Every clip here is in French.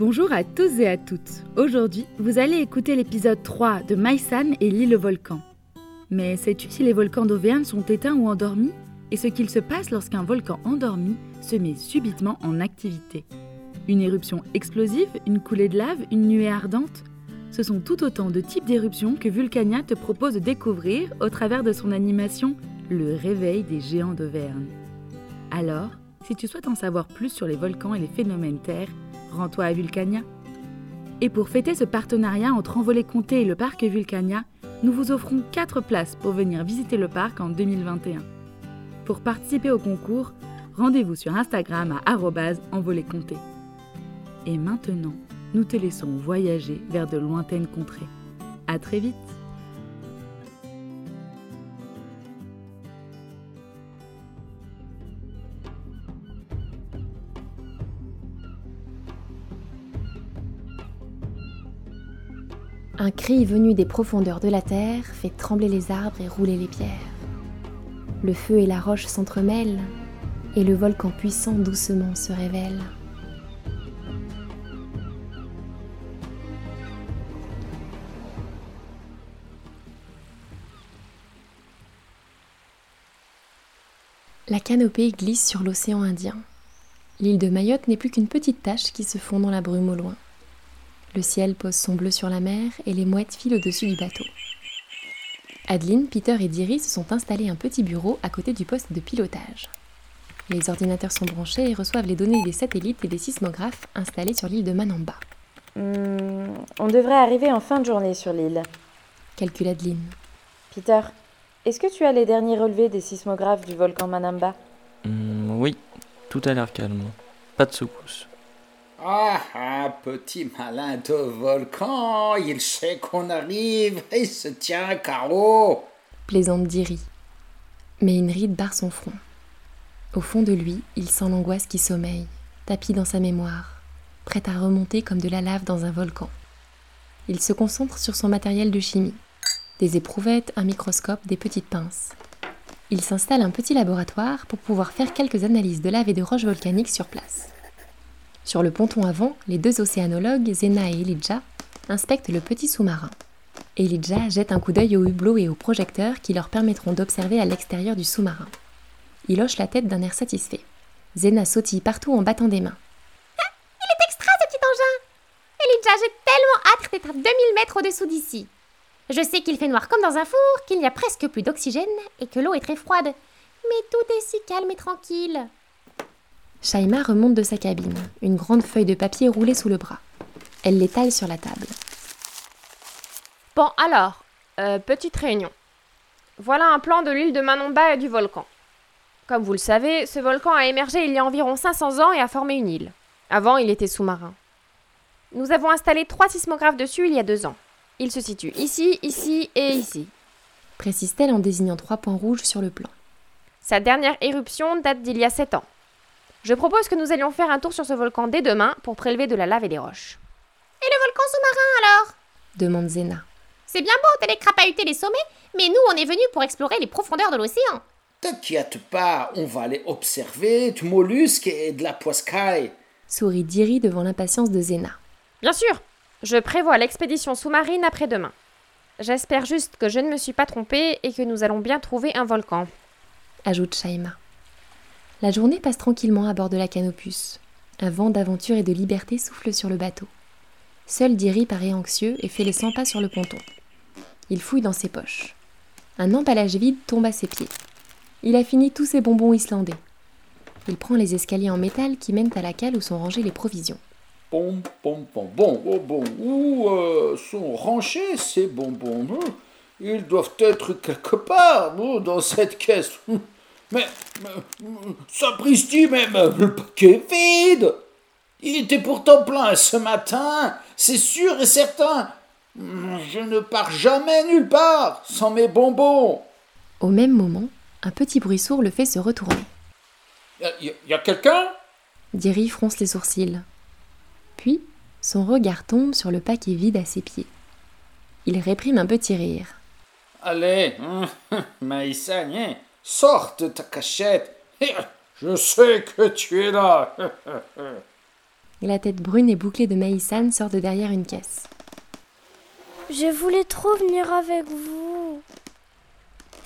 Bonjour à tous et à toutes. Aujourd'hui, vous allez écouter l'épisode 3 de Maïsan et l'île volcan. Mais sais-tu si les volcans d'Auvergne sont éteints ou endormis? Et ce qu'il se passe lorsqu'un volcan endormi se met subitement en activité? Une éruption explosive, une coulée de lave, une nuée ardente? Ce sont tout autant de types d'éruptions que Vulcania te propose de découvrir au travers de son animation Le réveil des géants d'Auvergne. Alors, si tu souhaites en savoir plus sur les volcans et les phénomènes terre, rends-toi à Vulcania. Et pour fêter ce partenariat entre Envolée Comté et le parc Vulcania, nous vous offrons 4 places pour venir visiter le parc en 2021. Pour participer au concours, rendez-vous sur Instagram à envolécomté. Et maintenant, nous te laissons voyager vers de lointaines contrées. À très vite Un cri venu des profondeurs de la terre fait trembler les arbres et rouler les pierres. Le feu et la roche s'entremêlent, et le volcan puissant doucement se révèle. La canopée glisse sur l'océan Indien. L'île de Mayotte n'est plus qu'une petite tache qui se fond dans la brume au loin. Le ciel pose son bleu sur la mer et les mouettes filent au-dessus du bateau. Adeline, Peter et Diri se sont installés un petit bureau à côté du poste de pilotage. Les ordinateurs sont branchés et reçoivent les données des satellites et des sismographes installés sur l'île de Manamba. Hmm, on devrait arriver en fin de journée sur l'île. Calcule Adeline. Peter, est-ce que tu as les derniers relevés des sismographes du volcan Manamba? Hmm, oui, tout a l'air calme. Pas de secousse. Ah, petit malin de volcan, il sait qu'on arrive et se tient carreau. Plaisante Diri. Mais une ride barre son front. Au fond de lui, il sent l'angoisse qui sommeille, tapis dans sa mémoire, prête à remonter comme de la lave dans un volcan. Il se concentre sur son matériel de chimie. Des éprouvettes, un microscope, des petites pinces. Il s'installe un petit laboratoire pour pouvoir faire quelques analyses de lave et de roches volcaniques sur place. Sur le ponton avant, les deux océanologues, Zena et Elijah, inspectent le petit sous-marin. Elijah jette un coup d'œil au hublot et au projecteur qui leur permettront d'observer à l'extérieur du sous-marin. Il hoche la tête d'un air satisfait. Zena sautille partout en battant des mains. Ah, il est extra ce petit engin Elijah, j'ai tellement hâte d'être à 2000 mètres au-dessous d'ici. Je sais qu'il fait noir comme dans un four, qu'il n'y a presque plus d'oxygène et que l'eau est très froide. Mais tout est si calme et tranquille. Shaima remonte de sa cabine, une grande feuille de papier roulée sous le bras. Elle l'étale sur la table. Bon, alors, euh, petite réunion. Voilà un plan de l'île de Manamba et du volcan. Comme vous le savez, ce volcan a émergé il y a environ 500 ans et a formé une île. Avant, il était sous-marin. Nous avons installé trois sismographes dessus il y a deux ans. Ils se situent ici, ici et ici. Précise-t-elle en désignant trois points rouges sur le plan. Sa dernière éruption date d'il y a sept ans. Je propose que nous allions faire un tour sur ce volcan dès demain pour prélever de la lave et des roches. Et le volcan sous-marin alors? Demande Zena. C'est bien beau d'aller crapahuter les sommets, mais nous on est venus pour explorer les profondeurs de l'océan. T'inquiète pas, on va aller observer du mollusque et de la poiscaille. Sourit Diri devant l'impatience de Zena. Bien sûr, je prévois l'expédition sous-marine après-demain. J'espère juste que je ne me suis pas trompée et que nous allons bien trouver un volcan. Ajoute Shaima. La journée passe tranquillement à bord de la Canopus. Un vent d'aventure et de liberté souffle sur le bateau. Seul Diri paraît anxieux et fait les 100 pas sur le ponton. Il fouille dans ses poches. Un emballage vide tombe à ses pieds. Il a fini tous ses bonbons islandais. Il prend les escaliers en métal qui mènent à la cale où sont rangées les provisions. Bon, bon, bon, bon, oh, bon. Où euh, sont rangés ces bonbons hein? Ils doivent être quelque part hein, dans cette caisse. Mais sapristi, même le paquet est vide. Il était pourtant plein ce matin, c'est sûr et certain. Je ne pars jamais nulle part sans mes bonbons. Au même moment, un petit bruit sourd le fait se retourner. Y a, y a quelqu'un? Diri fronce les sourcils. Puis, son regard tombe sur le paquet vide à ses pieds. Il réprime un petit rire. Allez, Maïssa, Sors de ta cachette. Je sais que tu es là. La tête brune et bouclée de Maïsan sort de derrière une caisse. Je voulais trop venir avec vous.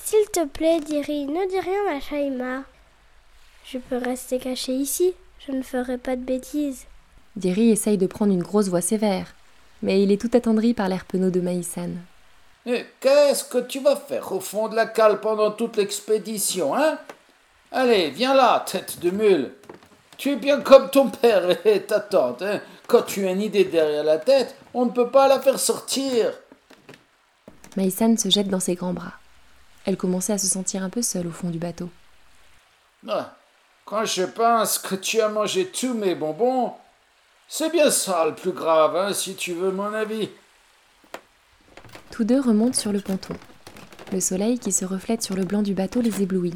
S'il te plaît, Diri, ne dis rien à Shaima. Je peux rester caché ici, je ne ferai pas de bêtises. Diri essaye de prendre une grosse voix sévère, mais il est tout attendri par l'air penaud de Maïsan. Qu'est-ce que tu vas faire au fond de la cale pendant toute l'expédition, hein? Allez, viens là, tête de mule. Tu es bien comme ton père et ta tante, hein? Quand tu as une idée derrière la tête, on ne peut pas la faire sortir. Maïsan se jette dans ses grands bras. Elle commençait à se sentir un peu seule au fond du bateau. Ah, quand je pense que tu as mangé tous mes bonbons, c'est bien ça le plus grave, hein, si tu veux mon avis. Tous deux remontent sur le ponton. Le soleil qui se reflète sur le blanc du bateau les éblouit.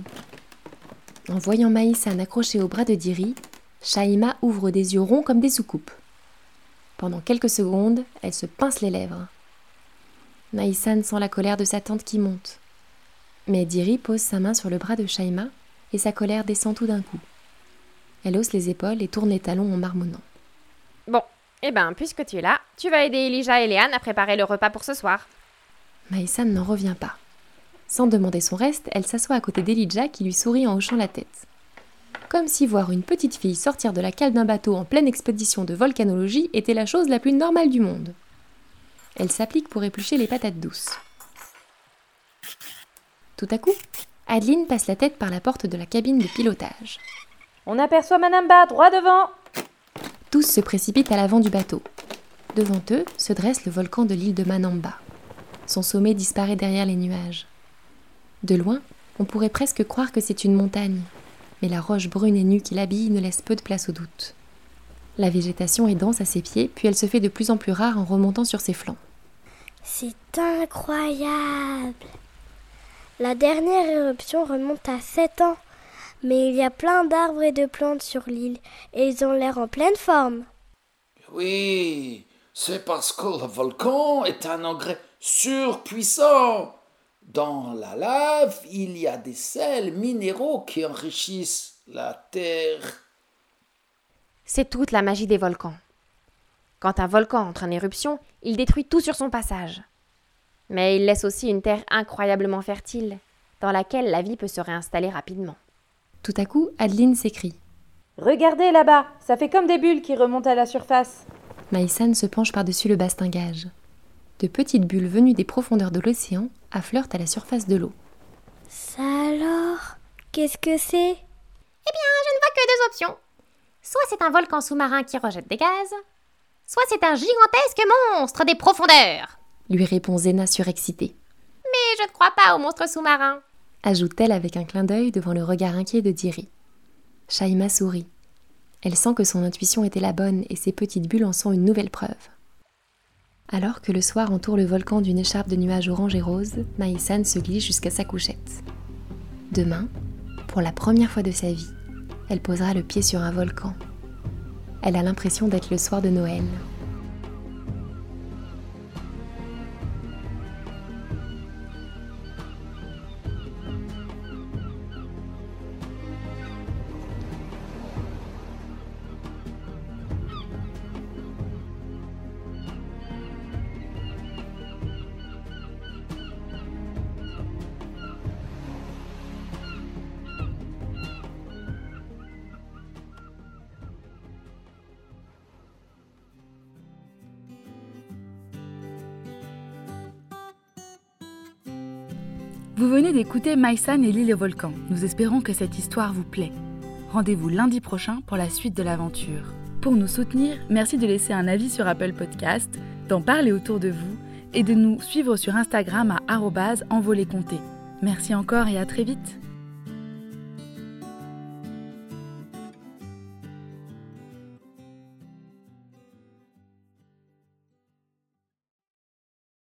En voyant Maïsan accroché au bras de Diri, Shaima ouvre des yeux ronds comme des soucoupes. Pendant quelques secondes, elle se pince les lèvres. Maïsan sent la colère de sa tante qui monte. Mais Diri pose sa main sur le bras de Shaima et sa colère descend tout d'un coup. Elle hausse les épaules et tourne les talons en marmonnant. Bon, eh ben, puisque tu es là, tu vas aider Elijah et Léane à préparer le repas pour ce soir. Maïsan n'en revient pas. Sans demander son reste, elle s'assoit à côté d'Elijah qui lui sourit en hochant la tête. Comme si voir une petite fille sortir de la cale d'un bateau en pleine expédition de volcanologie était la chose la plus normale du monde. Elle s'applique pour éplucher les patates douces. Tout à coup, Adeline passe la tête par la porte de la cabine de pilotage. On aperçoit Manamba, droit devant Tous se précipitent à l'avant du bateau. Devant eux se dresse le volcan de l'île de Manamba. Son sommet disparaît derrière les nuages. De loin, on pourrait presque croire que c'est une montagne, mais la roche brune et nue qui l'habille ne laisse peu de place au doute. La végétation est dense à ses pieds, puis elle se fait de plus en plus rare en remontant sur ses flancs. C'est incroyable. La dernière éruption remonte à 7 ans, mais il y a plein d'arbres et de plantes sur l'île, et ils ont l'air en pleine forme. Oui, c'est parce que le volcan est un engrais surpuissant. Dans la lave, il y a des sels minéraux qui enrichissent la terre. C'est toute la magie des volcans. Quand un volcan entre en éruption, il détruit tout sur son passage. Mais il laisse aussi une terre incroyablement fertile, dans laquelle la vie peut se réinstaller rapidement. Tout à coup, Adeline s'écrie. Regardez là-bas, ça fait comme des bulles qui remontent à la surface. Maïsan se penche par-dessus le bastingage. De petites bulles venues des profondeurs de l'océan affleurent à la surface de l'eau. Ça alors Qu'est-ce que c'est? Eh bien, je ne vois que deux options. Soit c'est un volcan sous-marin qui rejette des gaz, soit c'est un gigantesque monstre des profondeurs. Lui répond Zena surexcitée. Mais je ne crois pas au monstre sous-marin. Ajoute-t-elle avec un clin d'œil devant le regard inquiet de Diri. Shaima sourit. Elle sent que son intuition était la bonne et ses petites bulles en sont une nouvelle preuve. Alors que le soir entoure le volcan d'une écharpe de nuages orange et rose, Maïsan se glisse jusqu'à sa couchette. Demain, pour la première fois de sa vie, elle posera le pied sur un volcan. Elle a l'impression d'être le soir de Noël. Vous venez d'écouter Maïsan et l'île volcan. Nous espérons que cette histoire vous plaît. Rendez-vous lundi prochain pour la suite de l'aventure. Pour nous soutenir, merci de laisser un avis sur Apple Podcast, d'en parler autour de vous et de nous suivre sur Instagram à envoléconté. Merci encore et à très vite